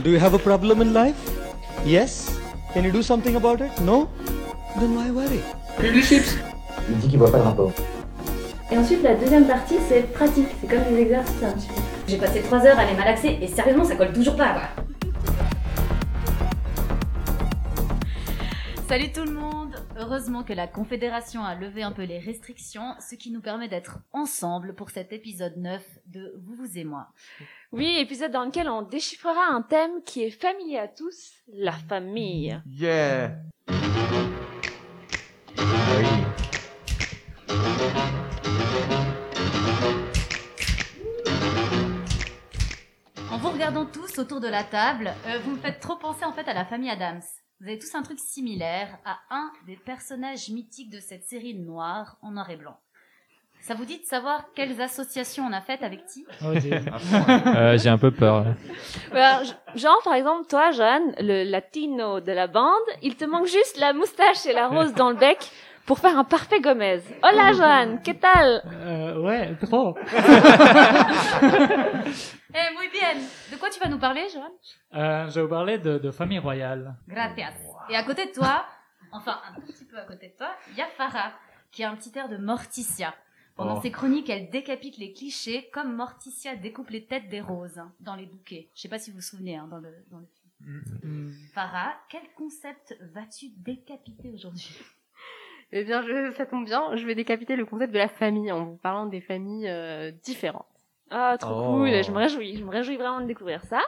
Do you have a problem in life? Yes? Can you do something about it? No? Then why worry? Il dit qu'il voit pas de rapport. Et ensuite, la deuxième partie, c'est pratique. C'est comme des exercices un petit peu. J'ai passé 3 heures à les malaxer et sérieusement, ça colle toujours pas, quoi. Salut tout le monde Heureusement que la Confédération a levé un peu les restrictions, ce qui nous permet d'être ensemble pour cet épisode 9 de Vous, vous et moi. Oui, épisode dans lequel on déchiffrera un thème qui est familier à tous, la famille. Yeah En vous regardant tous autour de la table, euh, vous me faites trop penser en fait à la famille Adams. Vous avez tous un truc similaire à un des personnages mythiques de cette série noire en noir et blanc. Ça vous dit de savoir quelles associations on a faites avec Ti Euh, J'ai un peu peur. Alors, genre, par exemple, toi, Jeanne, le latino de la bande, il te manque juste la moustache et la rose dans le bec pour faire un parfait Gomez. Hola, Jeanne, que tal? Euh, ouais, trop. Eh, muy bien De quoi tu vas nous parler, Johan? Euh, je vais vous parler de, de famille royale. Gracias. Et à côté de toi, enfin un tout petit peu à côté de toi, il y a Farah, qui a un petit air de Morticia. Pendant Oh. ses chroniques, elle décapite les clichés comme Morticia découpe les têtes des roses hein, dans les bouquets. Je sais pas si vous vous souvenez hein, dans, le, dans le film. Farah, quel concept vas-tu décapiter aujourd'hui? Eh bien, je, ça tombe bien, je vais décapiter le concept de la famille en vous parlant des familles euh, différentes. Ah, trop Oh. cool, je me réjouis, je me réjouis vraiment de découvrir ça.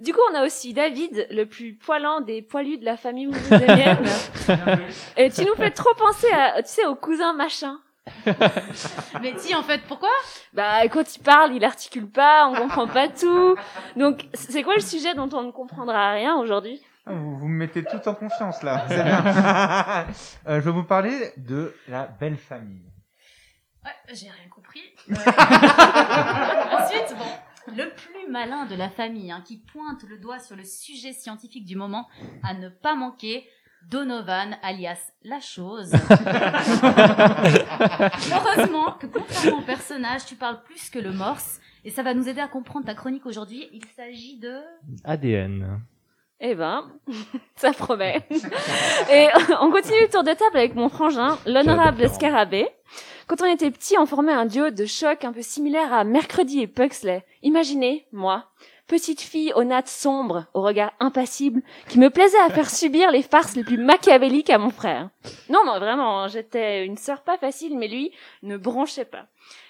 Du coup, on a aussi David, le plus poilant des poilus de la famille. Et tu nous fais trop penser à, tu sais, au cousin machin. Mais si, en fait, pourquoi? Bah, quand il parle, il articule pas, on comprend pas tout. Donc, c'est quoi le sujet dont on ne comprendra rien aujourd'hui? Vous, vous me mettez tout en confiance là, c'est bien. Euh, je vais vous parler de la belle famille. Ouais, j'ai rien compris. Euh, Ensuite, bon, le plus malin de la famille, hein, qui pointe le doigt sur le sujet scientifique du moment, à ne pas manquer, Donovan, alias la chose. Heureusement que contrairement au personnage, tu parles plus que le morse, et ça va nous aider à comprendre ta chronique aujourd'hui. Il s'agit de... ADN. Eh ben, ça promet. Et on continue le tour de table avec mon frangin, l'honorable. Scarabée. Quand on était petit, on formait un duo de choc un peu similaire à Mercredi et Pugsley. Imaginez, moi, petite fille aux nattes sombres, au regard impassible, qui me plaisait à faire subir les farces les plus machiavéliques à mon frère. Non, non, vraiment, j'étais une sœur pas facile, mais lui ne bronchait pas.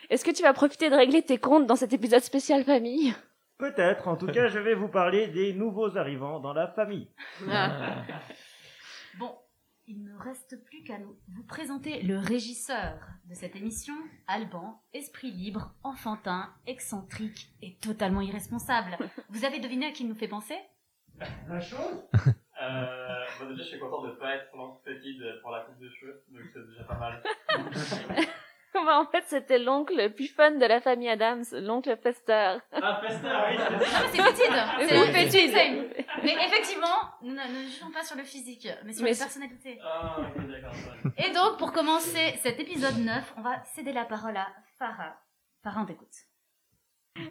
Est-ce que tu vas profiter de régler tes comptes dans cet épisode spécial famille? Peut-être, en tout cas, je vais vous parler des nouveaux arrivants dans la famille. Bon, il ne reste plus qu'à nous vous présenter le régisseur de cette émission, Alban, esprit libre, enfantin, excentrique et totalement irresponsable. Vous avez deviné à qui il nous fait penser? La chose? Euh, bon, déjà, je suis content de pas être l'antispétide pour la coupe de cheveux, donc c'est déjà pas mal. En fait, c'était l'oncle le plus fun de la famille Adams, l'oncle Fester. Ah, Fester, oui, Non, mais c'est fétide C'est C'est fétide. fétide Mais effectivement, nous ne jugeons pas sur le physique, mais sur Mais la c'est- personnalité. Ah, ok, d'accord. Et donc, pour commencer cet épisode 9, on va céder la parole à Farah. Farah, on t'écoute.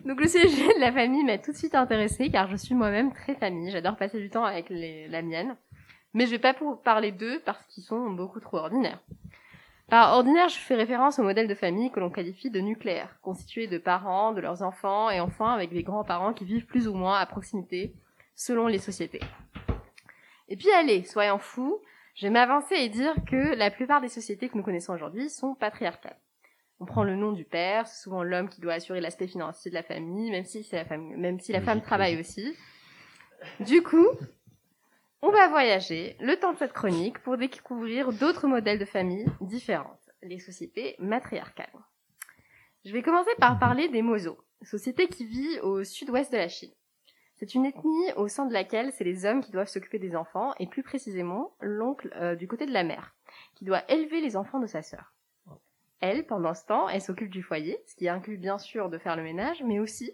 Donc le sujet de la famille m'a tout de suite intéressée car je suis moi-même très famille. J'adore passer du temps avec les- la mienne. Mais je vais pas pour parler d'eux parce qu'ils sont beaucoup trop ordinaires. Par ordinaire, je fais référence au modèle de famille que l'on qualifie de nucléaire, constitué de parents, de leurs enfants et enfin avec des grands-parents qui vivent plus ou moins à proximité selon les sociétés. Et puis allez, soyons fous, je vais m'avancer et dire que la plupart des sociétés que nous connaissons aujourd'hui sont patriarcales. On prend le nom du père, c'est souvent l'homme qui doit assurer l'aspect financier de la famille, même si c'est la famille, même si la femme travaille aussi. Du coup, on va voyager le temps de cette chronique pour découvrir d'autres modèles de famille différentes, les sociétés matriarcales. Je vais commencer par parler des Mozo, société qui vit au sud-ouest de la Chine. C'est une ethnie au sein de laquelle c'est les hommes qui doivent s'occuper des enfants, et plus précisément l'oncle euh, du côté de la mère, qui doit élever les enfants de sa sœur. Elle, pendant ce temps, elle s'occupe du foyer, ce qui inclut bien sûr de faire le ménage, mais aussi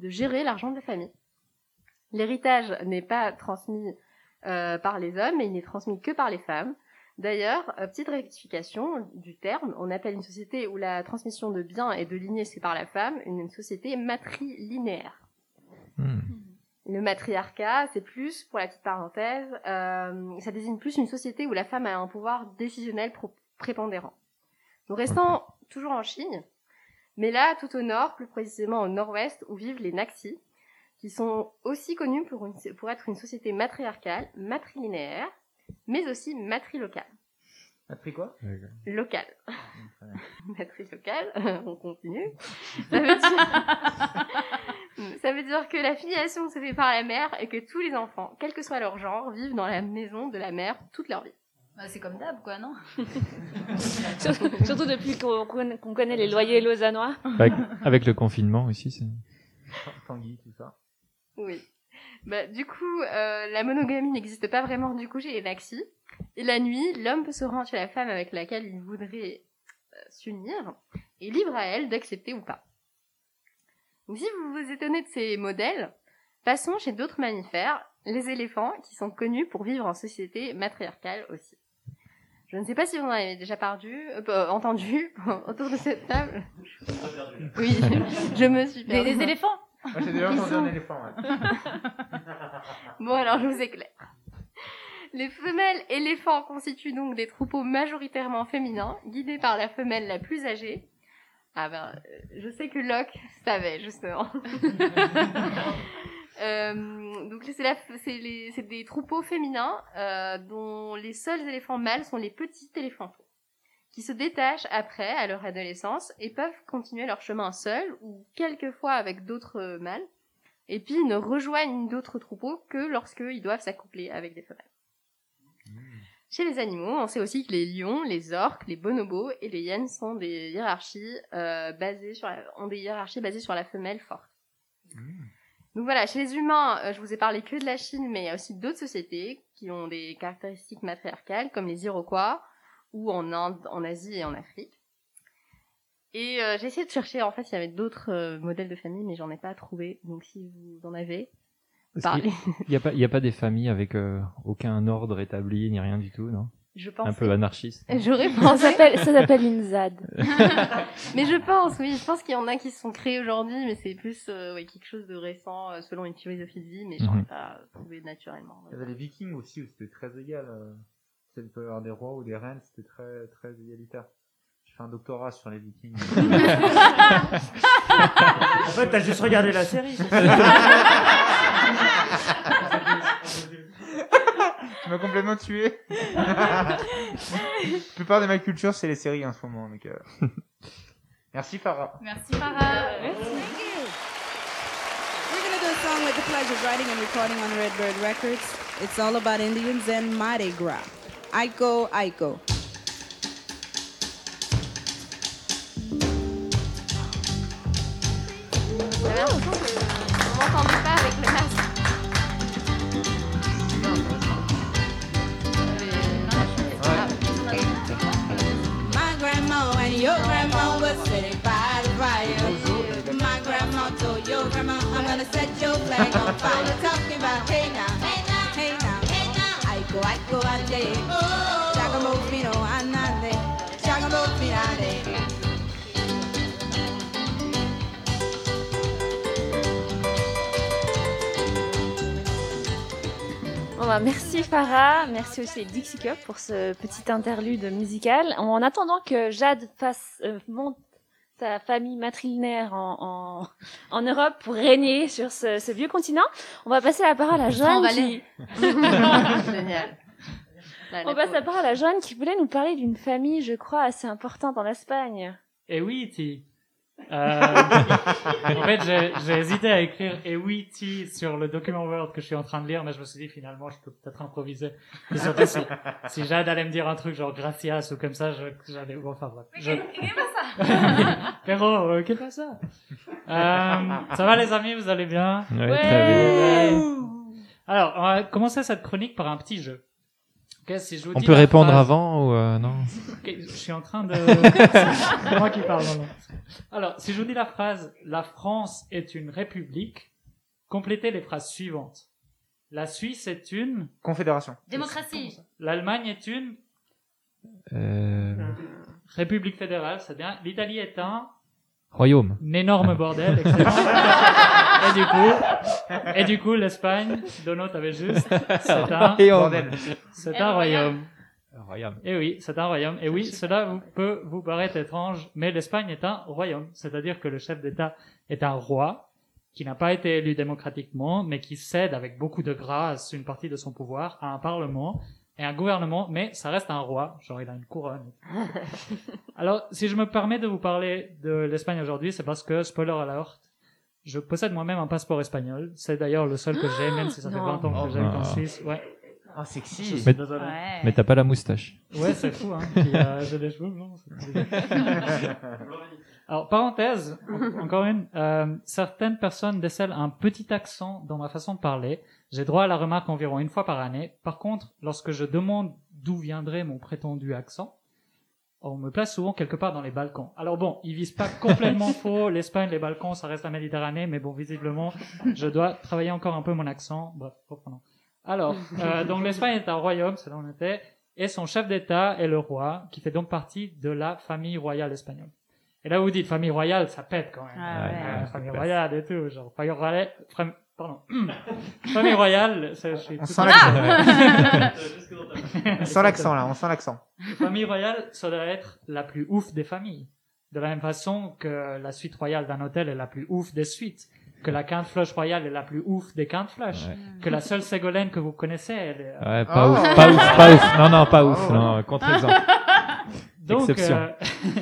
de gérer l'argent de la famille. L'héritage n'est pas transmis euh, par les hommes, mais il n'est transmis que par les femmes. D'ailleurs, euh, petite rectification du terme, on appelle une société où la transmission de biens et de lignée c'est par la femme une, société matrilinéaire. Hmm. Le matriarcat, c'est plus, pour la petite parenthèse, euh, ça désigne plus une société où la femme a un pouvoir décisionnel prépondérant. Nous restons toujours en Chine, mais là, tout au nord, plus précisément au nord-ouest, où vivent les Naxi, qui sont aussi connus pour, une- pour être une société matriarcale, matrilinéaire, mais aussi matrilocale. Pris quoi? Locale. Matrice locale, on continue. Ça veut, dire... Ça veut dire que la filiation se fait par la mère et que tous les enfants, quel que soit leur genre, vivent dans la maison de la mère toute leur vie. Bah, c'est comme d'hab, quoi, non? Surtout, surtout depuis qu'on connaît les loyers lausannois. Avec, avec le confinement aussi, c'est. Tanguy, tout ça. Oui. Bah, du coup, euh, la monogamie n'existe pas vraiment du coup chez les Naxi. Et la nuit, l'homme peut se rendre chez la femme avec laquelle il voudrait euh, s'unir, et libre à elle d'accepter ou pas. Donc, si vous vous étonnez de ces modèles, passons chez d'autres mammifères, les éléphants, qui sont connus pour vivre en société matriarcale aussi. Je ne sais pas si vous en avez déjà perdu, euh, euh, entendu autour de cette table. Oui, je me suis Des, perdue. des éléphants? Moi, j'ai déjà entendu un éléphant, ouais. Bon, alors je vous éclaire. Les femelles éléphants constituent donc des troupeaux majoritairement féminins, guidés par la femelle la plus âgée. Ah ben, euh, je sais que Locke savait, justement. Euh, donc c'est des troupeaux féminins euh, dont les seuls éléphants mâles sont les petits éléphantaux, qui se détachent après, à leur adolescence, et peuvent continuer leur chemin seuls ou quelquefois avec d'autres euh, mâles et puis ne rejoignent d'autres troupeaux que lorsqu'ils doivent s'accoupler avec des femelles. Chez les animaux, on sait aussi que les lions, les orques, les bonobos et les hyènes sont des hiérarchies euh, basées sur la, ont des hiérarchies basées sur la femelle forte. Donc voilà, chez les humains, euh, je vous ai parlé que de la Chine, mais il y a aussi d'autres sociétés qui ont des caractéristiques matriarcales, comme les Iroquois, ou en Inde, en Asie et en Afrique. Et euh, j'ai essayé de chercher, en fait, il y avait d'autres euh, modèles de famille, mais j'en ai pas trouvé. Donc si vous en avez, parlez. qu'il n'y a, pas- il y a pas des familles avec euh, aucun ordre établi ni rien du tout, non? Je pense. Un peu anarchiste. J'aurais pensé. ça s'appelle une ZAD. mais je pense, oui, je pense qu'il y en a qui se sont créés aujourd'hui, mais c'est plus euh, ouais, quelque chose de récent euh, selon une philosophie de vie, mais j'en ai Mhm. pas trouvé naturellement. Il y avait les Vikings aussi où c'était très égal. Euh, il peut y avoir des rois ou des reines, c'était très très égalitaire. J'ai fait un doctorat sur les Vikings. En fait, t'as juste regardé la série. tu m'as complètement tué. la plupart de ma culture, c'est les séries en ce moment. Donc, euh. Merci Farah. Merci Farah. We're gonna do a song with the pleasure of writing and recording on Redbird Records. It's all about Indians and Mardi Gras. Aiko, go, le masque. My grandma and your grandma sitting by the fire. My grandma told your grandma, I'm gonna set your flag on fire. Talking about hey now, Fino. Bon bah, merci Farah, merci aussi Dixie Cup pour ce petit interlude musical. En attendant que Jade fasse euh, monte sa famille matrilinéaire en, en, en Europe pour régner sur ce, ce vieux continent, on va passer la parole à Joanne qui... Génial. Là, On passe la parole à Joanne qui voulait nous parler d'une famille, je crois, assez importante en Espagne. Et oui, Ti. Euh, en fait, j'ai j'ai hésité à écrire et oui, Ti sur le document Word que je suis en train de lire, mais je me suis dit finalement, je peux peut-être improviser. Et surtout, si, si Jade allait me dire un truc genre gracias ou comme ça, j'allais. Bon, enfin, bref. Je... Pero, euh, qu'est-ce que ça euh, Ça va les amis, vous allez bien Ouais, très bien. Ouais. Alors, on va commencer cette chronique par un petit jeu. Ok, si je vous On dis peut répondre phrase- avant ou euh, non je suis en train de... C'est moi qui parle maintenant. Alors, si je vous dis la phrase « La France est une république », complétez les phrases suivantes. La Suisse est une... Confédération. Démocratie. L'Allemagne est une euh... république fédérale, c'est bien. L'Italie est un... Royaume. Un énorme bordel, excellent. et du coup, et du coup, l'Espagne, Dono, t'avais juste, c'est un, c'est Et un royaume. Royaume. Et oui, c'est un royaume. Et oui, cela vous- peut vous paraître étrange, mais l'Espagne est un royaume. C'est-à-dire que le chef d'État est un roi qui n'a pas été élu démocratiquement, mais qui cède avec beaucoup de grâce une partie de son pouvoir à un parlement et un gouvernement, mais ça reste un roi, genre il a une couronne. Alors, si je me permets de vous parler de l'Espagne aujourd'hui, c'est parce que, spoiler alert, je possède moi-même un passeport espagnol. C'est d'ailleurs le seul que j'ai, même si ça fait Non. 20 ans que Oh, j'habite en. Suisse. Ouais. Ah, Je sexy. suis Mais-. Mais t'as pas la moustache. Ouais, c'est fou, hein. Puis, euh, j'ai des cheveux blancs. Alors, parenthèse, en- encore une, euh, certaines personnes décèlent un petit accent dans ma façon de parler. J'ai droit à la remarque environ une fois par année. Par contre, lorsque je demande d'où viendrait mon prétendu accent, on me place souvent quelque part dans les Balkans. Alors bon, ils visent pas complètement faux. L'Espagne, les Balkans, ça reste la Méditerranée, mais bon, visiblement, je dois travailler encore un peu mon accent. Bref, reprenons. Alors, euh, donc l'Espagne est un royaume, c'est là où on était, et son chef d'État est le roi, qui fait donc partie de la famille royale espagnole. Et là, vous dites famille royale, ça pète quand même. Ah ouais. Euh, famille royale et tout, genre famille royale, fram- pardon, famille royale, c'est- je suis On sent l'accent. On sent là, on sent l'accent. famille royale, ça doit être la plus ouf des familles. De la même façon que la suite royale d'un hôtel est la plus ouf des suites, que la quinte flush royale est la plus ouf des quintes flush, Ouais. que la seule Ségolène que vous connaissez, elle est... euh, Ouais, pas Oh. ouf, pas ouf, pas ouf. Non, non, pas ouf. Oh. Non, contre-exemple. Donc, Exception. euh,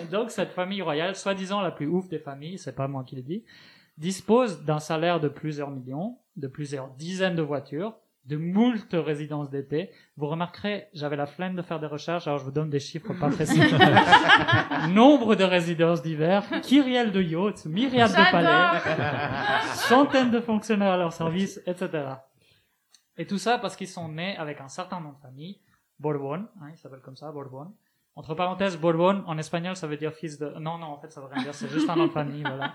donc cette famille royale, soi-disant la plus ouf des familles, c'est pas moi qui le dis, dispose d'un salaire de plusieurs millions, de plusieurs dizaines de voitures, de moult résidences d'été. Vous remarquerez, j'avais la flemme de faire des recherches, alors je vous donne des chiffres pas précis. Nombre de résidences d'hiver, kyrielles de yachts, myriades de palais, centaines de fonctionnaires à leur service, etc. Et tout ça parce qu'ils sont nés avec un certain nom de famille, Bourbon, hein, ils s'appellent comme ça, Bourbon. Entre parenthèses, Bourbon, en espagnol, ça veut dire fils de... Non, non, en fait, ça veut rien dire, c'est juste un nom de famille, voilà.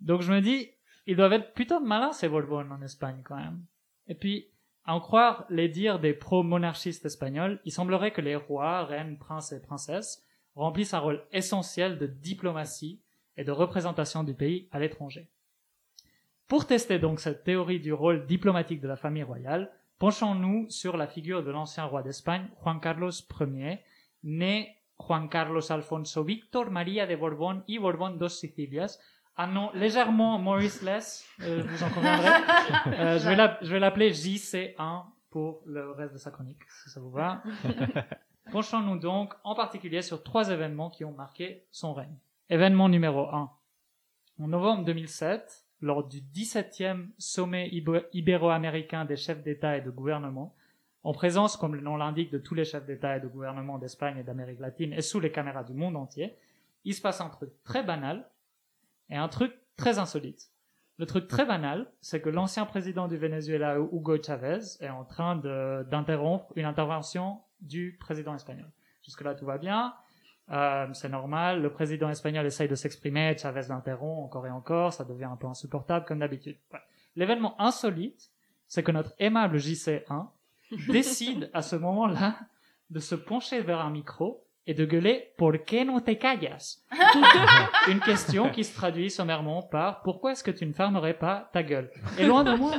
Donc je me dis, ils doivent être plutôt malins, ces Bourbon, en Espagne, quand même. Et puis, à en croire les dires des pro-monarchistes espagnols, il semblerait que les rois, reines, princes et princesses remplissent un rôle essentiel de diplomatie et de représentation du pays à l'étranger. Pour tester donc cette théorie du rôle diplomatique de la famille royale, penchons-nous sur la figure de l'ancien roi d'Espagne, Juan Carlos Ier, né Juan Carlos Alfonso Víctor María de Borbón y Borbón dos Sicilias, un nom légèrement Maurice-less, euh, vous en conviendrez. Euh, je vais l'appeler JC1 pour le reste de sa chronique, si ça vous va. Penchons-nous donc en particulier sur trois événements qui ont marqué son règne. Événement numéro 1. En novembre 2007, lors du 17e sommet ibéro-américain des chefs d'État et de gouvernement, en présence, comme le nom l'indique, de tous les chefs d'État et de gouvernement d'Espagne et d'Amérique latine et sous les caméras du monde entier, il se passe un truc très banal et un truc très insolite. Le truc très banal, c'est que l'ancien président du Venezuela, Hugo Chavez, est en train d'interrompre une intervention du président espagnol. Jusque-là, tout va bien. Euh, c'est normal. Le président espagnol essaye de s'exprimer, Chavez l'interrompt encore et encore. Ça devient un peu insupportable comme d'habitude. Ouais. L'événement insolite, c'est que notre aimable JC1 décide à ce moment-là de se pencher vers un micro et de gueuler ¿Por qué no te callas? Une question qui se traduit sommairement par Pourquoi est-ce que tu ne fermerais pas ta gueule? Et loin de moi,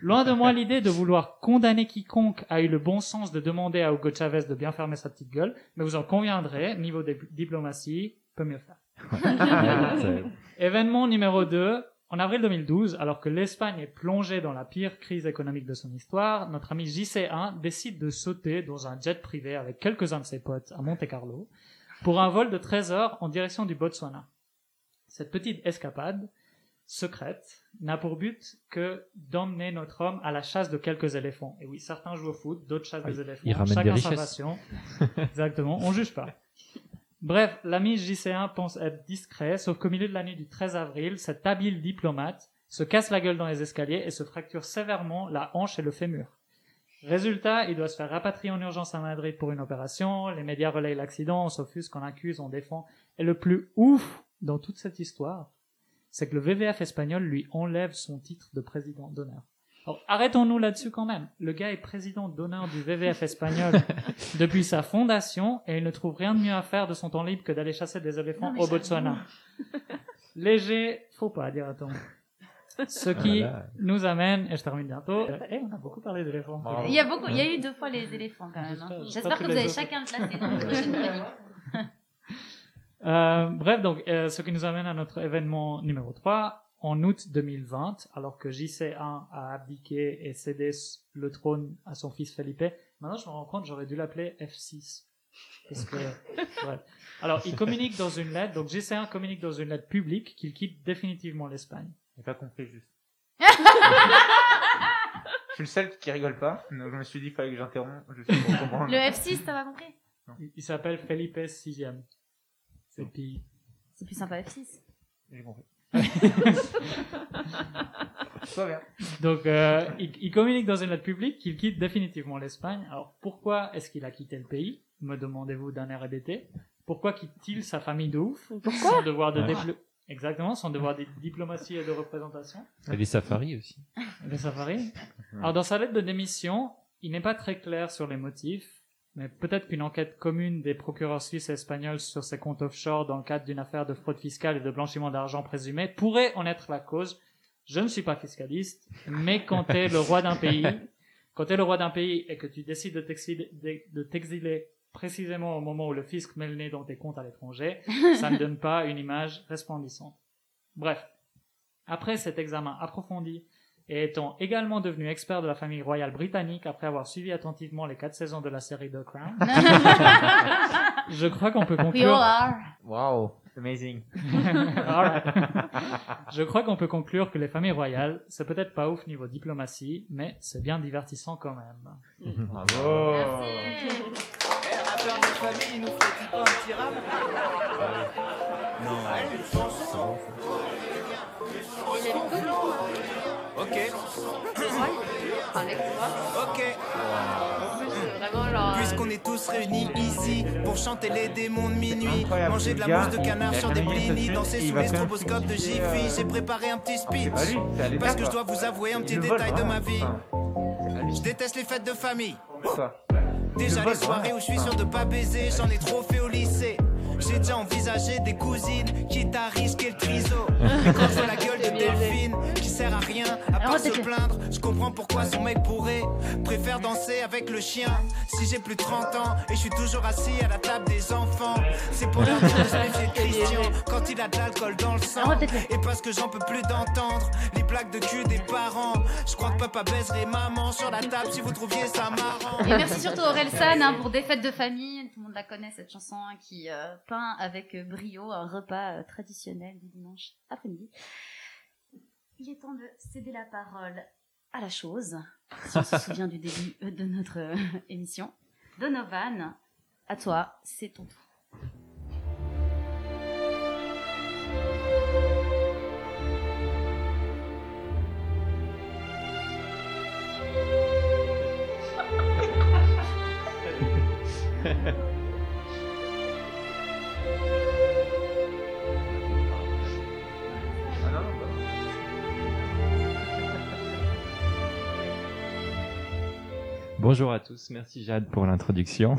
loin de moi l'idée de vouloir condamner quiconque a eu le bon sens de demander à Hugo Chavez de bien fermer sa petite gueule, mais vous en conviendrez, niveau de diplomatie, peut mieux faire. Événement numéro 2. En avril 2012, alors que l'Espagne est plongée dans la pire crise économique de son histoire, notre ami JC1 décide de sauter dans un jet privé avec quelques-uns de ses potes à Monte Carlo pour un vol de 13 heures en direction du Botswana. Cette petite escapade secrète n'a pour but que d'emmener notre homme à la chasse de quelques éléphants. Et oui, certains jouent au foot, d'autres chassent des éléphants. il ramène Chacun des sa richesses. passion. Exactement, on juge pas. Bref, l'ami JC1 pense être discret, sauf qu'au milieu de la nuit du 13 avril, cet habile diplomate se casse la gueule dans les escaliers et se fracture sévèrement la hanche et le fémur. Résultat, il doit se faire rapatrier en urgence à Madrid pour une opération, les médias relayent l'accident, on s'offusque, on accuse, on défend. Et le plus ouf dans toute cette histoire, c'est que le VVF espagnol lui enlève son titre de président d'honneur. Alors, arrêtons-nous là-dessus quand même. Le gars est président d'honneur du VVF espagnol depuis sa fondation et il ne trouve rien de mieux à faire de son temps libre que d'aller chasser des éléphants au. Botswana. Léger, faut pas, dira-t-on. Ce qui Voilà. nous amène, et je termine bientôt. Eh, on a beaucoup parlé d'éléphants. Il y a beaucoup, il y a eu deux fois les éléphants quand même. hein. J'espère- J'espère j'espère que que vous avez autres- chacun placé dans prochaine chronique. Euh, bref, donc, euh, ce qui nous amène à notre événement numéro 3, en août 2020, alors que JC1 a abdiqué et cédé le trône à son fils Felipe. Maintenant, je me rends compte, j'aurais dû l'appeler F6. Parce que, bref. Alors, il communique dans une lettre, donc JC1 communique dans une lettre publique qu'il quitte définitivement l'Espagne. J'ai pas compris juste. je suis le seul qui rigole pas, donc je me suis dit qu'il fallait que pour comprendre. Le F6, t'as pas compris? Il, il s'appelle Felipe VIe. C'est puis C'est plus sympa F6. J'ai compris. Donc, euh, il, il communique dans une lettre publique qu'il quitte définitivement l'Espagne. Alors, pourquoi est-ce qu'il a quitté le pays Me demandez-vous d'un air hébété. Pourquoi quitte-t-il sa famille de ouf? Pourquoi? Son devoir de Ouais. Exactement, son devoir de diplomatie et de représentation. Et les safaris aussi. Le safari. Alors, dans sa lettre de démission, il n'est pas très clair sur les motifs, mais peut-être qu'une enquête commune des procureurs suisses et espagnols sur ses comptes offshore dans le cadre d'une affaire de fraude fiscale et de blanchiment d'argent présumé pourrait en être la cause. Je ne suis pas fiscaliste, mais quand t'es le roi d'un pays, quand t'es le roi d'un pays et que tu décides de t'exiler, de- de t'exiler précisément au moment où le fisc met le nez dans tes comptes à l'étranger, ça ne donne pas une image resplendissante. Bref. Après cet examen approfondi, et étant également devenu expert de la famille royale britannique après avoir suivi attentivement les quatre saisons de la série The Crown, je crois qu'on peut We all conclure. are. Wow, amazing. Je crois qu'on peut conclure que les familles royales, c'est peut-être pas ouf niveau diplomatie, mais c'est bien divertissant quand même. Bravo. Toi. Ok. Vraiment genre. Puisqu'on est tous réunis ici pour chanter les démons de minuit, Incroyable, manger de la gars, mousse de canard il a sur des jamais mis blinis, danser il sous va les faire un stroboscopes de Jiffy. euh, J'ai préparé un petit speech. pas lui, c'est à l'état, Parce que je quoi. dois vous avouer un petit Il le vole, détail de ma vraiment. vie. Enfin, Je déteste les fêtes de famille. Déjà les soirées où je suis sûr de pas baiser, j'en ai trop fait au lycée. J'ai déjà envisagé des cousines, quitte à risquer le triso. Mais quand je se plaindre, je comprends pourquoi son mec pourrait préfère danser avec le chien. Si j'ai plus de 30 ans et je suis toujours assis à la table des enfants, c'est pour leur dire de se méfier de Christian quand il a de l'alcool dans le sang. Et parce que j'en peux plus d'entendre les blagues de cul des parents. Je crois que papa baiserait maman sur la table si vous trouviez ça marrant. Et merci surtout Aurel San hein, pour des fêtes de famille. Tout le monde la connaît cette chanson hein, qui euh, peint avec brio un repas euh, traditionnel du dimanche après-midi. Il est temps de céder la parole à la chose. Si on se souvient du début euh, de notre euh, émission. Donovan, à toi, c'est ton tour. Bonjour à tous, merci Jade pour l'introduction.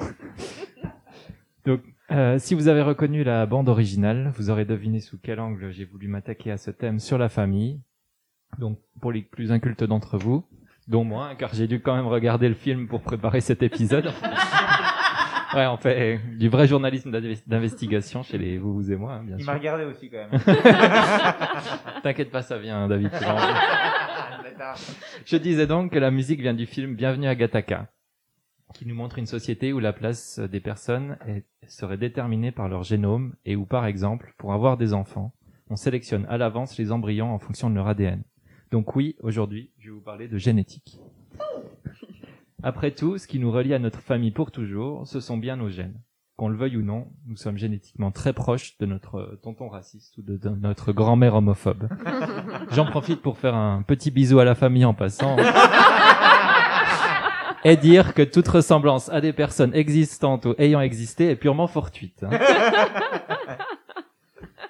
Donc, euh, si vous avez reconnu la bande originale, vous aurez deviné sous quel angle j'ai voulu m'attaquer à ce thème sur la famille. Donc, pour les plus incultes d'entre vous, dont moi, car j'ai dû quand même regarder le film pour préparer cet épisode. ouais, on fait du vrai journalisme d'investi- d'investigation chez les vous, vous et moi, hein, bien Il sûr. m'a regardé aussi quand même. T'inquiète pas, ça vient, David. tu vas en voir. Je disais donc que la musique vient du film Bienvenue à Gattaca, qui nous montre une société où la place des personnes serait déterminée par leur génome et où, par exemple, pour avoir des enfants, on sélectionne à l'avance les embryons en fonction de leur ADN. Donc oui, aujourd'hui, je vais vous parler de génétique. Après tout, ce qui nous relie à notre famille pour toujours, ce sont bien nos gènes. Qu'on le veuille ou non, nous sommes génétiquement très proches de notre tonton raciste ou de, de notre grand-mère homophobe. J'en profite pour faire un petit bisou à la famille en passant. et dire que toute ressemblance à des personnes existantes ou ayant existé est purement fortuite. hein.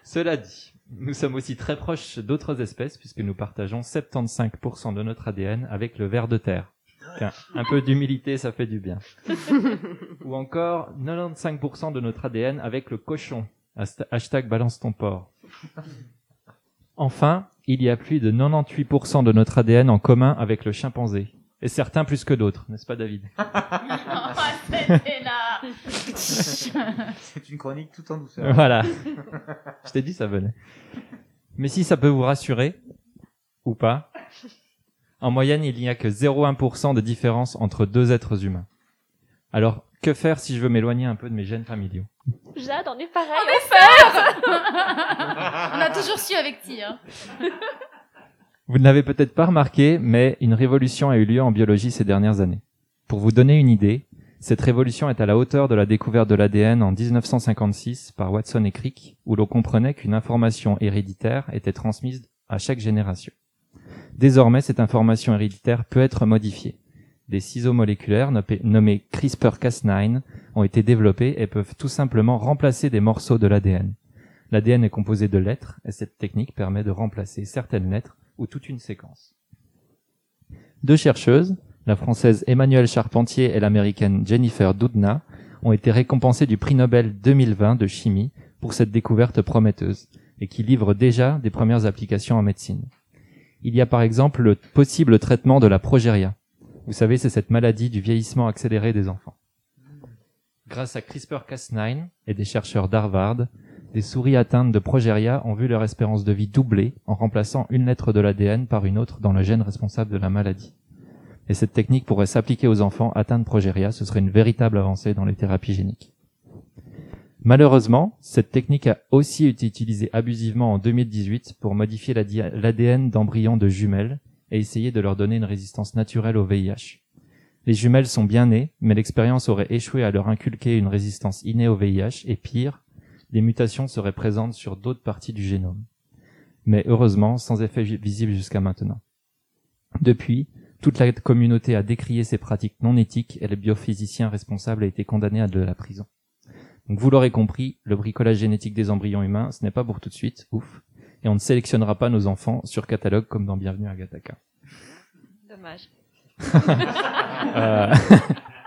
Cela dit, nous sommes aussi très proches d'autres espèces puisque nous partageons 75% de notre ADN avec le ver de terre. Tiens, un peu d'humilité, ça fait du bien. Ou encore 95% de notre ADN avec le cochon. Hashtag balance ton porc. Enfin, il y a plus de 98% de notre ADN en commun avec le chimpanzé. Et certains plus que d'autres, n'est-ce pas David? C'est une chronique tout en douceur. Voilà. Je t'ai dit ça venait. Mais si ça peut vous rassurer, ou pas, en moyenne, il n'y a que 0,1% de différence entre deux êtres humains. Alors, que faire si je veux m'éloigner un peu de mes gènes familiaux? Jade, on est pareil. On a toujours su avec Ti. Hein. Vous ne l'avez peut-être pas remarqué, mais une révolution a eu lieu en biologie ces dernières années. Pour vous donner une idée, cette révolution est à la hauteur de la découverte de l'ADN en 1956 par Watson et Crick, où l'on comprenait qu'une information héréditaire était transmise à chaque génération. Désormais, cette information héréditaire peut être modifiée. Des ciseaux moléculaires nommés CRISPR-Cas9 ont été développés et peuvent tout simplement remplacer des morceaux de l'ADN. L'ADN est composé de lettres et cette technique permet de remplacer certaines lettres ou toute une séquence. Deux chercheuses, la française Emmanuelle Charpentier et l'américaine Jennifer Doudna, ont été récompensées du prix Nobel 2020 de chimie pour cette découverte prometteuse et qui livre déjà des premières applications en médecine. Il y a par exemple le possible traitement de la progéria. Vous savez, c'est cette maladie du vieillissement accéléré des enfants. Grâce à CRISPR-Cas9 et des chercheurs d'Harvard, des souris atteintes de progéria ont vu leur espérance de vie doubler en remplaçant une lettre de l'ADN par une autre dans le gène responsable de la maladie. Et cette technique pourrait s'appliquer aux enfants atteints de progéria, ce serait une véritable avancée dans les thérapies géniques. Malheureusement, cette technique a aussi été utilisée abusivement en 2018 pour modifier la di- l'ADN d'embryons de jumelles et essayer de leur donner une résistance naturelle au VIH. Les jumelles sont bien nées, mais l'expérience aurait échoué à leur inculquer une résistance innée au VIH et pire, les mutations seraient présentes sur d'autres parties du génome. Mais heureusement, sans effet vi- visible jusqu'à maintenant. Depuis, toute la communauté a décrié ces pratiques non éthiques et le biophysicien responsable a été condamné à de la prison. Donc vous l'aurez compris, le bricolage génétique des embryons humains, ce n'est pas pour tout de suite, ouf. Et on ne sélectionnera pas nos enfants sur catalogue comme dans Bienvenue à Gataka. Dommage. Euh,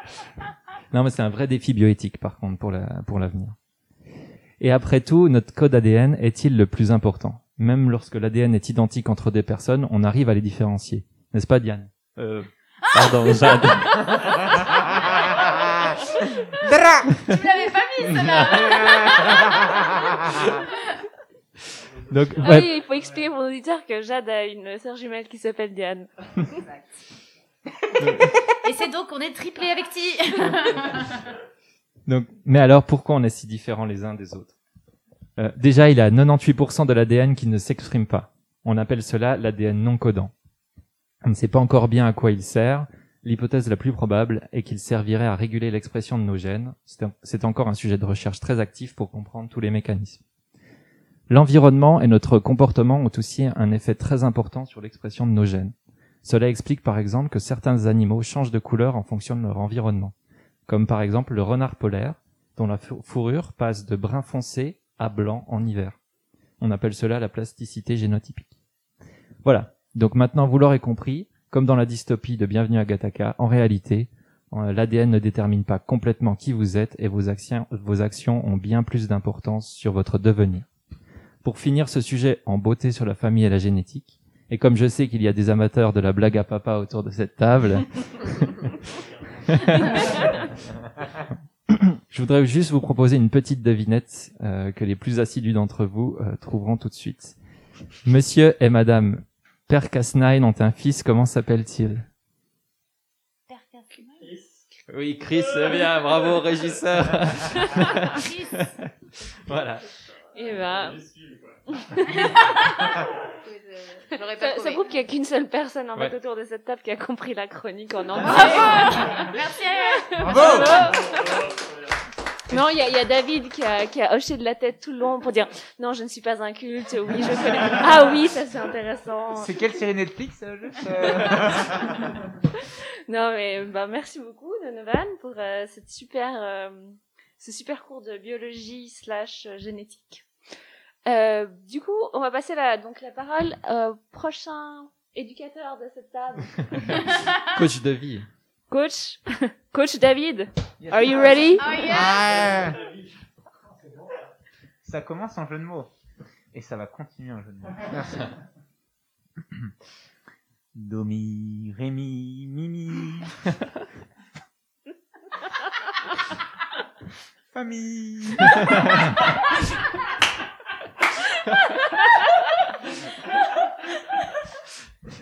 non, mais c'est un vrai défi bioéthique, par contre, pour la, pour l'avenir. Et après tout, notre code ADN est-il le plus important? Même lorsque l'ADN est identique entre des personnes, on arrive à les différencier. N'est-ce pas, Diane? Euh, pardon, Jade. Tu l'avais celle-là. Donc, Ah oui, il faut expliquer pour l'auditeur que Jade a une sœur jumelle qui s'appelle Diane. Et c'est donc qu'on est triplé avec Ti. Donc, mais alors, pourquoi on est si différents les uns des autres? Euh, Déjà, il y a 98% de l'ADN qui ne s'exprime pas. On appelle cela l'ADN non codant. On ne sait pas encore bien à quoi il sert. L'hypothèse la plus probable est qu'il servirait à réguler l'expression de nos gènes. C'est encore un sujet de recherche très actif pour comprendre tous les mécanismes. L'environnement et notre comportement ont aussi un effet très important sur l'expression de nos gènes. Cela explique par exemple que certains animaux changent de couleur en fonction de leur environnement comme par exemple le renard polaire, dont la fou- fourrure passe de brun foncé à blanc en hiver. On appelle cela la plasticité génotypique. Voilà. Donc maintenant, vous l'aurez compris, comme dans la dystopie de Bienvenue à Gattaca, en réalité, euh, l'ADN ne détermine pas complètement qui vous êtes et vos actions, vos actions ont bien plus d'importance sur votre devenir. Pour finir ce sujet en beauté sur la famille et la génétique, et comme je sais qu'il y a des amateurs de la blague à papa autour de cette table, je voudrais juste vous proposer une petite devinette euh, que les plus assidus d'entre vous euh, trouveront tout de suite. Monsieur et Madame Père Cas9 ont un fils, comment s'appelle-t-il? Oui, Chris, c'est bien, bravo régisseur. Chris. voilà. Et ben. J'aurais pas ça, ça prouve qu'il n'y a qu'une seule personne en fait autour de cette table qui a compris la chronique en entier. Merci. Bravo Non, il y, a- il y a David qui a, qui a hoché de la tête tout le long pour dire non, je ne suis pas un culte. Oui, je connais. Ah oui, ça c'est intéressant. C'est quelle série Netflix, euh, juste euh Non, mais bah, merci beaucoup, Donovan, pour euh, cette super, euh, ce super cours de biologie slash euh, génétique. Euh, du coup, on va passer la, donc la parole au prochain éducateur de cette table. Coach de vie. Coach, Coach David, are you ready? Oh yes. Ah. Ça commence en jeu de mots. Et ça va continuer un jeu de mots. Merci. Do, mi, ré, mi, mi, mi. Famille.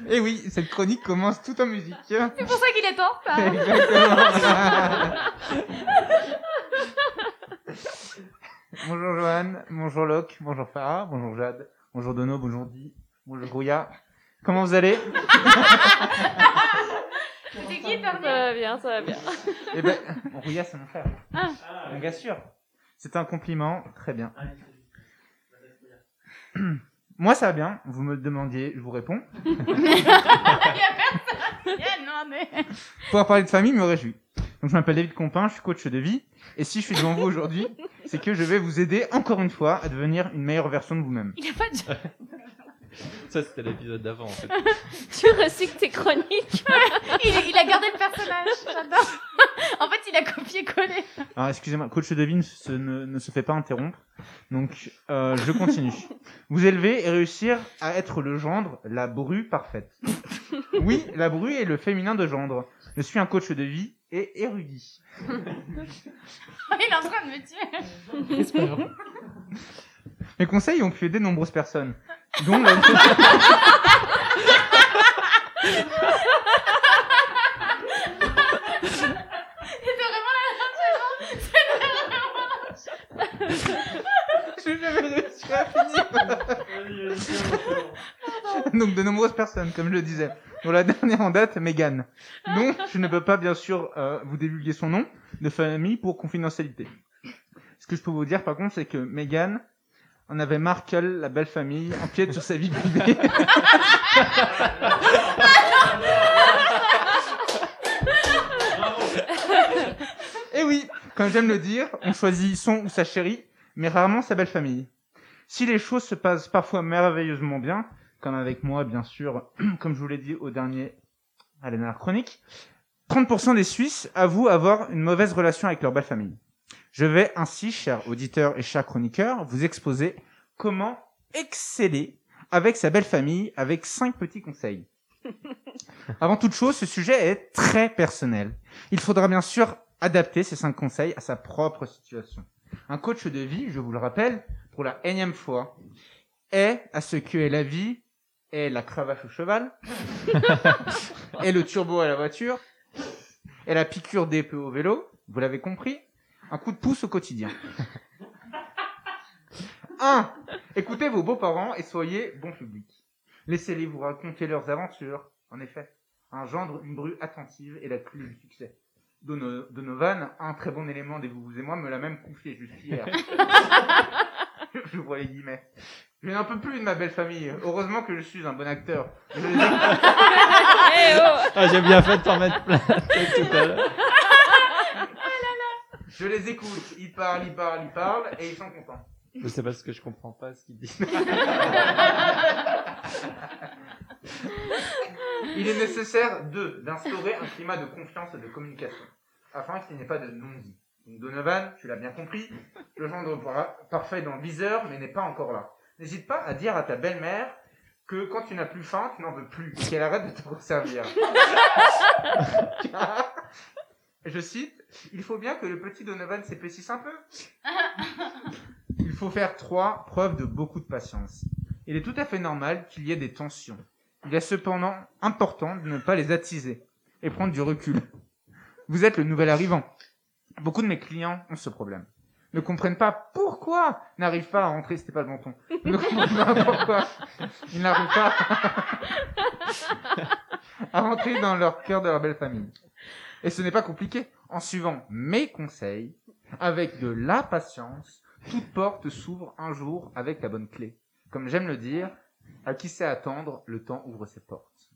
Et oui, cette chronique commence tout en musique. C'est pour ça qu'il est en retard. bonjour Johan, bonjour Locke, bonjour Farah, bonjour Jade, bonjour Dono, bonjour Di, bonjour Grouilla. Comment vous allez? C'était qui, Ça va bien, ça va bien. Eh ben, Grouilla c'est mon frère. Ah. Donc, bien sûr. C'est un compliment, très bien. Moi ça va bien, vous me le demandiez, je vous réponds. Il y a personne. Pouvoir parler de famille me réjouit. Donc je m'appelle David Compin, je suis coach de vie. Et si je suis devant vous aujourd'hui, c'est que je vais vous aider encore une fois à devenir une meilleure version de vous-même. Il a pas de... Ça, c'était l'épisode d'avant, en fait. Tu recycles tes chroniques. il, il a gardé le personnage, j'adore. En fait, il a copié-collé. Alors excusez-moi, coach de vie ne se, ne, ne se fait pas interrompre. Donc euh, je continue. Vous élever et réussir à être le gendre, la bru parfaite. Oui, la bru est le féminin de gendre. Je suis un coach de vie et érudit. il est en train de me tuer. Mes conseils ont pu aider de nombreuses personnes, dont la... Donc de nombreuses personnes, comme je le disais. Pour la dernière en date, Megan. Donc je ne peux pas bien sûr euh, vous divulguer son nom de famille pour confidentialité. Ce que je peux vous dire par contre, c'est que Megan en avait qu'elle, la belle famille, empiète sur sa vie privée. Et oui, comme j'aime le dire, on choisit son ou sa chérie, mais rarement sa belle famille. Si les choses se passent parfois merveilleusement bien, comme avec moi bien sûr, comme je vous l'ai dit au dernier à la dernière chronique, 30% des Suisses avouent avoir une mauvaise relation avec leur belle famille. Je vais ainsi, chers auditeurs et chers chroniqueurs, vous exposer comment exceller avec sa belle famille avec cinq petits conseils. Avant toute chose, ce sujet est très personnel. Il faudra bien sûr adapter ces cinq conseils à sa propre situation. Un coach de vie, je vous le rappelle, pour la énième fois, est à ce que est la vie, est la cravache au cheval, est le turbo à la voiture, est la piqûre d'épée au vélo, vous l'avez compris, un coup de pouce au quotidien. 1. Écoutez vos beaux-parents et soyez bon public. Laissez-les vous raconter leurs aventures. En effet, un gendre, une bru attentive est la clé du succès. Dono- Donovan, un très bon élément des vous et moi, me l'a même confié, je suis fier. je vois les guillemets. Je n'en peux plus de ma belle famille. Heureusement que je suis un bon acteur. Je les écoute. Eh oh. Ah, j'ai bien fait de t'en mettre plein tout à l'heure. Je les écoute. Ils parlent, ils parlent, ils parlent, et ils sont contents. Mais C'est parce que je comprends pas ce qu'il dit. Il est nécessaire, deux, d'instaurer un climat de confiance et de communication, afin qu'il n'y ait pas de non-dit. Donc Donovan, tu l'as bien compris, le gendre parfait dans le viseur, mais n'est pas encore là. N'hésite pas à dire à ta belle-mère que quand tu n'as plus faim, tu n'en veux plus, et qu'elle arrête de te resservir. Je cite, il faut bien que le petit Donovan s'épaississe un peu. Il faut faire trois preuves de beaucoup de patience. Il est tout à fait normal qu'il y ait des tensions. Il est cependant important de ne pas les attiser et prendre du recul. Vous êtes le nouvel arrivant. Beaucoup de mes clients ont ce problème. Ne comprennent pas pourquoi n'arrivent pas à rentrer, c'était pas le bon ton. Ne comprennent pas pourquoi ils n'arrivent pas à rentrer dans leur cœur de leur belle famille. Et ce n'est pas compliqué. En suivant mes conseils, avec de la patience, toute porte s'ouvre un jour avec la bonne clé. Comme j'aime le dire, à qui sait attendre, le temps ouvre ses portes.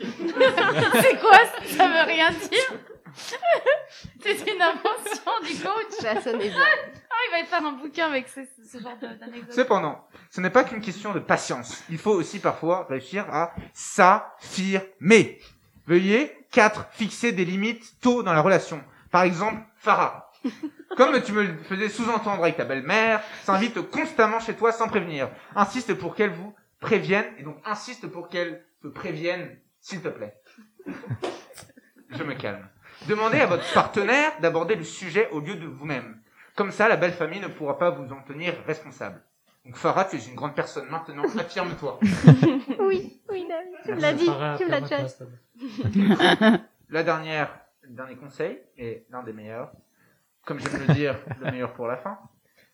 C'est quoi Ça? Veut rien dire? C'est une invention du coach Ça sonnait bien. Ah, il va faire un bouquin avec ce, ce genre d'anecdotes. Cependant, ce n'est pas qu'une question de patience. Il faut aussi parfois réussir à s'affirmer. Veuillez 4. Fixer des limites tôt dans la relation. Par exemple, Farah. Comme tu me le faisais sous-entendre avec ta belle-mère, s'invite constamment chez toi sans prévenir. Insiste pour qu'elle vous prévienne, et donc insiste pour qu'elle te prévienne, s'il te plaît. Je me calme. Demandez à votre partenaire d'aborder le sujet au lieu de vous-même. Comme ça, la belle famille ne pourra pas vous en tenir responsable. Donc Farah, tu es une grande personne maintenant, affirme-toi. Oui, oui, David, tu me l'as dit, Farah, tu me l'as déjà dit. La dernière, le dernier conseil, et l'un des meilleurs, comme j'aime le dire, le meilleur pour la fin.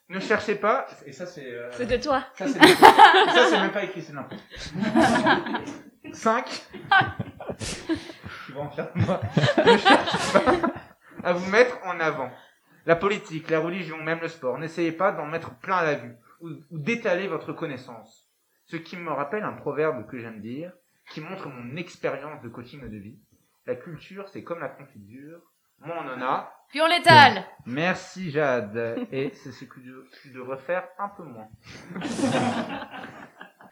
Ne cherchez pas, et ça c'est... euh, C'est de toi. Ça c'est ça même pas écrit, c'est n'importe. 5. Tu vas en faire moi. Ne cherchez pas à vous mettre en avant. La politique, la religion, même le sport. N'essayez pas d'en mettre plein la vue ou, ou d'étaler votre connaissance. Ce qui me rappelle un proverbe que j'aime dire, qui montre mon expérience de coaching de vie. La culture, c'est comme la confiture. Moins on en a. Puis on l'étale. Merci Jade. Et c'est ce que tu devrais faire un peu moins.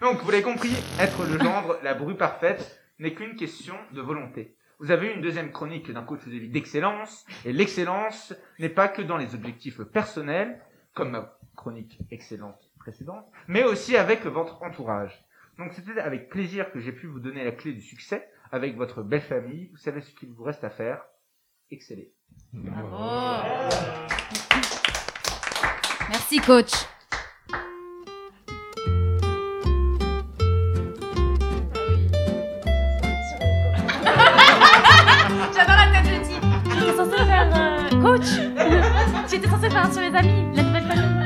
Donc, vous l'avez compris, être le gendre, la bru parfaite, n'est qu'une question de volonté. Vous avez eu une deuxième chronique d'un coach de vie d'excellence, et l'excellence n'est pas que dans les objectifs personnels, comme ma chronique excellente précédente, mais aussi avec votre entourage. Donc c'était avec plaisir que j'ai pu vous donner la clé du succès avec votre belle famille. Vous savez ce qu'il vous reste à faire. Exceller. Merci coach. J'adore la tête de type. Tu étais censé faire euh, coach. tu étais censé faire un sur les amis, la nouvelle famille.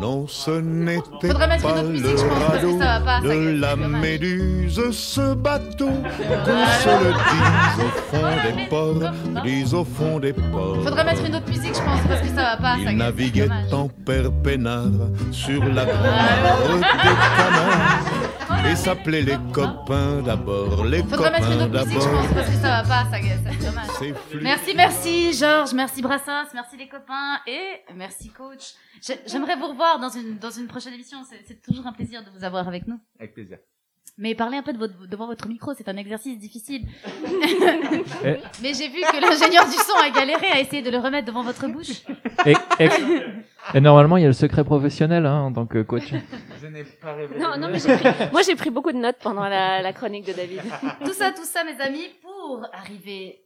Non, ce n'était pas le radeau pas, de la méduse, ce bateau, qu'on se le dise au fond des ports, dise au fond des ports. Faudrait mettre une autre musique, je pense, parce que ça va pas. ça, Il naviguait en père peinard sur la grande des canards et s'appelait les copains d'abord, les Faudrait mettre une copains autre musique, je d'abord. pense, parce que ça va pas, ça, dommage. Merci, merci Georges, merci Brassens, merci les copains et merci coach. J'ai- J'aimerais vous revoir dans une, dans une prochaine émission, c'est- c'est toujours un plaisir de vous avoir avec nous. Avec plaisir. Mais parlez un peu de votre, devant votre micro, c'est un exercice difficile. Eh. Mais j'ai vu que l'ingénieur du son a galéré à essayer de le remettre devant votre bouche. Et, et- et normalement, il y a le secret professionnel hein, en tant que coach. Je n'ai pas révélé. Non, non, mais j'ai pris, moi j'ai pris beaucoup de notes pendant la, la chronique de David. Tout ça, tout ça, mes amis, pour arriver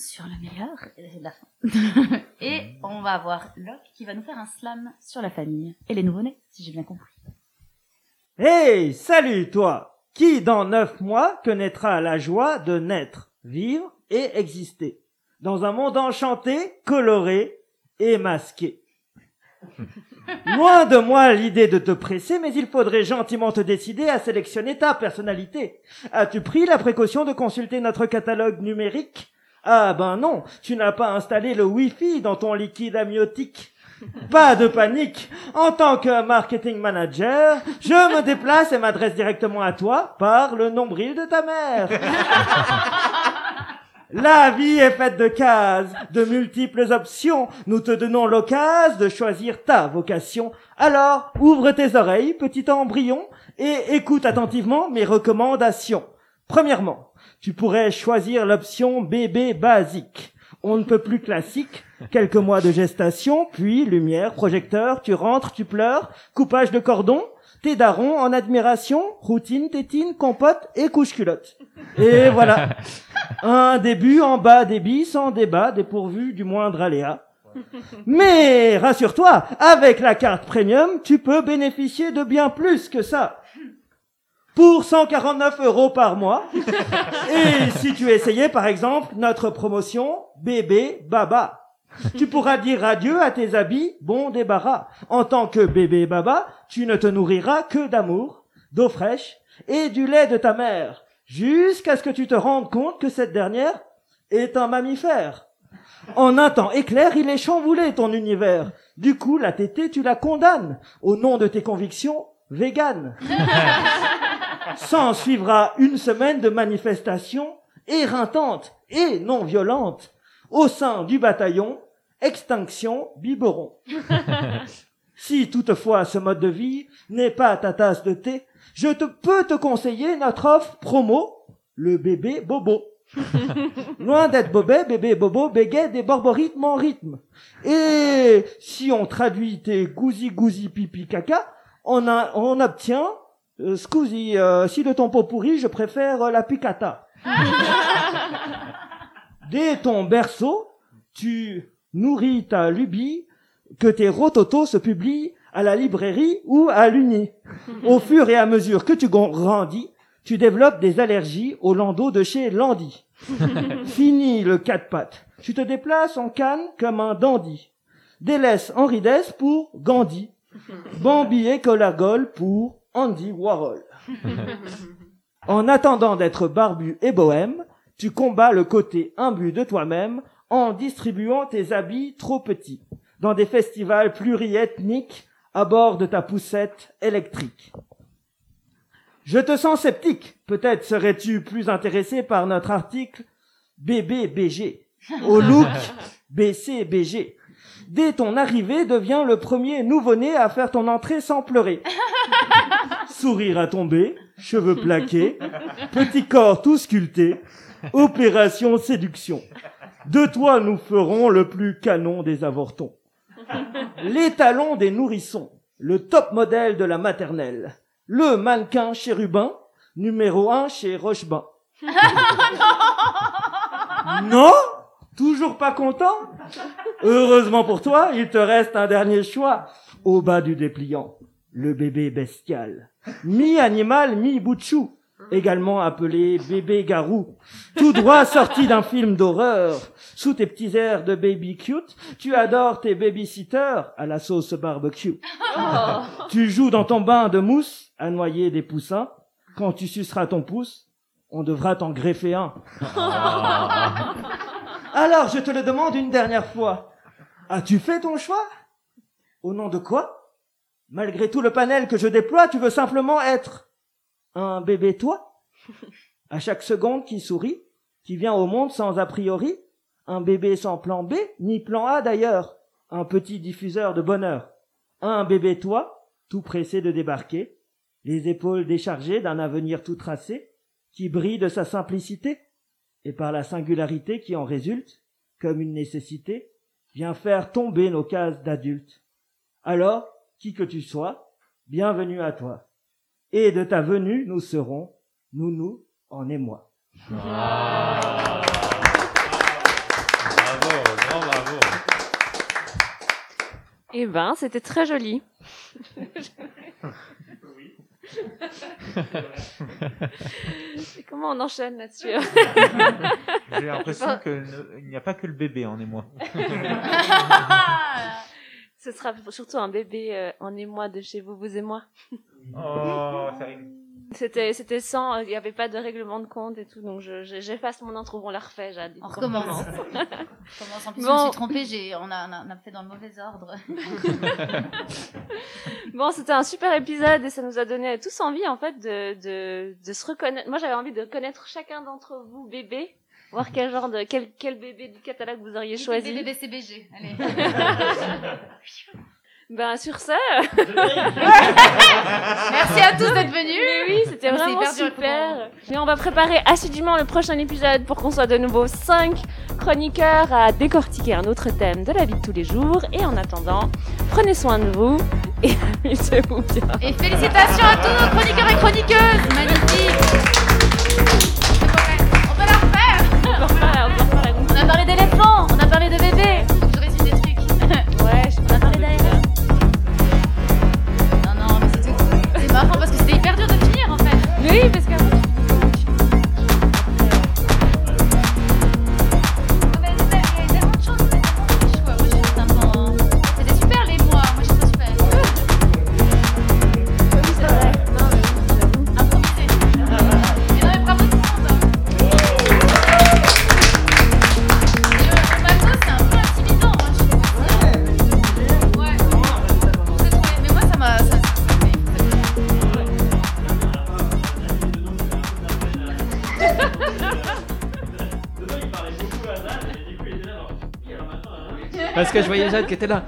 sur le meilleur, euh, la fin. et on va avoir Locke qui va nous faire un slam sur la famille et les nouveau-nés, si j'ai bien compris. Hey, salut toi Qui dans neuf mois connaîtra la joie de naître, vivre et exister? Dans un monde enchanté, coloré et masqué Loin de moi l'idée de te presser, mais il faudrait gentiment te décider à sélectionner ta personnalité. As-tu pris la précaution de consulter notre catalogue numérique? Ah ben non, tu n'as pas installé le Wi-Fi dans ton liquide amniotique. Pas de panique. En tant que marketing manager, je me déplace et m'adresse directement à toi par le nombril de ta mère. La vie est faite de cases, de multiples options. Nous te donnons l'occasion de choisir ta vocation. Alors, ouvre tes oreilles, petit embryon, et écoute attentivement mes recommandations. Premièrement, tu pourrais choisir l'option bébé basique. On ne peut plus classique. Quelques mois de gestation, puis lumière, projecteur, tu rentres, tu pleures, coupage de cordon, tes darons en admiration, routine, tétine, compote et couche-culotte. Et voilà. Un début en bas débit, sans débat, dépourvu du moindre aléa. Mais rassure-toi, avec la carte premium, tu peux bénéficier de bien plus que ça. Pour 149 euros par mois. Et si tu essayais, par exemple, notre promotion bébé baba. Tu pourras dire adieu à tes habits, bon débarras. En tant que bébé baba, tu ne te nourriras que d'amour, d'eau fraîche et du lait de ta mère, jusqu'à ce que tu te rendes compte que cette dernière est un mammifère. En un temps éclair, il est chamboulé ton univers. Du coup, la tétée, tu la condamnes au nom de tes convictions véganes. S'en suivra une semaine de manifestations éreintantes et non violentes au sein du bataillon Extinction Biberon. Si toutefois ce mode de vie n'est pas ta tasse de thé, je te peux te conseiller notre offre promo, le bébé bobo. Loin d'être bobet, bébé bobo bégaie des borborythmes en rythme. Et si on traduit tes gousi gousi pipi caca, on, a, on obtient euh, scusi, euh, si de ton pot pourri, je préfère euh, la picata. Dès ton berceau, tu nourris ta lubie que tes rototos se publient à la librairie ou à l'uni. Au fur et à mesure que tu grandis, tu développes des allergies au landau de chez Landy. Fini le quatre pattes. Tu te déplaces en canne comme un dandy. Délaisse Henri Dess pour Gandhi. Bambi et Colagol pour Andy Warhol. En attendant d'être barbu et bohème, tu combats le côté imbu de toi-même en distribuant tes habits trop petits dans des festivals pluriethniques à bord de ta poussette électrique. Je te sens sceptique. Peut-être serais-tu plus intéressé par notre article BBBG au look BCBG. Dès ton arrivée, deviens le premier nouveau-né à faire ton entrée sans pleurer. Sourire à tomber, cheveux plaqués, petit corps tout sculpté, opération séduction. De toi, nous ferons le plus canon des avortons. L'étalon des nourrissons, le top modèle de la maternelle, le mannequin chérubin, numéro un chez Rochebain. Non? Toujours pas content? Heureusement pour toi, il te reste un dernier choix. Au bas du dépliant, le bébé bestial. Mi-animal, mi-bout de chou. Également appelé bébé garou. Tout droit sorti d'un film d'horreur. Sous tes petits airs de baby cute, tu adores tes babysitters à la sauce barbecue. Tu joues dans ton bain de mousse à noyer des poussins. Quand tu suceras ton pouce, on devra t'en greffer un. Alors, je te le demande une dernière fois. As-tu fait ton choix? Au nom de quoi? Malgré tout le panel que je déploie, tu veux simplement être un bébé toi? À chaque seconde qui sourit, qui vient au monde sans a priori Un bébé sans plan B, ni plan A d'ailleurs Un petit diffuseur de bonheur. Un bébé toi, tout pressé de débarquer, les épaules déchargées d'un avenir tout tracé, qui brille de sa simplicité et par la singularité qui en résulte, comme une nécessité, vient faire tomber nos cases d'adultes. Alors, qui que tu sois, bienvenue à toi. Et de ta venue, nous serons, nous, nous, en émoi. Bravo, grand bravo. Eh ben, c'était très joli. Comment on enchaîne là-dessus J'ai l'impression qu'il n'y a pas que le bébé en émoi. Ce sera surtout un bébé euh, en émoi de chez vous, vous et moi. Oh, ça. C'était, c'était sans, il n'y avait pas de règlement de compte et tout, donc je, je- j'efface mon intro, on la refait, Jade. On recommence. On recommence. En plus, je Bon. me suis trompée, j'ai, on, a, on, a, on a fait dans le mauvais ordre. Bon, c'était un super épisode et ça nous a donné tous envie, en fait, de, de, de se reconnaître. Moi, j'avais envie de connaître chacun d'entre vous, bébé. Voir quel genre de, quel, quel bébé du catalogue vous auriez choisi. Bébé CBG, allez. Ben, sur ça. Merci à tous d'être venus. Mais oui, c'était vraiment super. Mais on va préparer assidûment le prochain épisode pour qu'on soit de nouveau 5 chroniqueurs à décortiquer un autre thème de la vie de tous les jours. Et en attendant, prenez soin de vous et amusez-vous bien. Et félicitations à tous nos chroniqueurs et chroniqueuses. Magnifique. On peut la refaire. On a parlé d'éléphants, on a parlé de bébés. Finir Parce que je voyais Jade qui était là.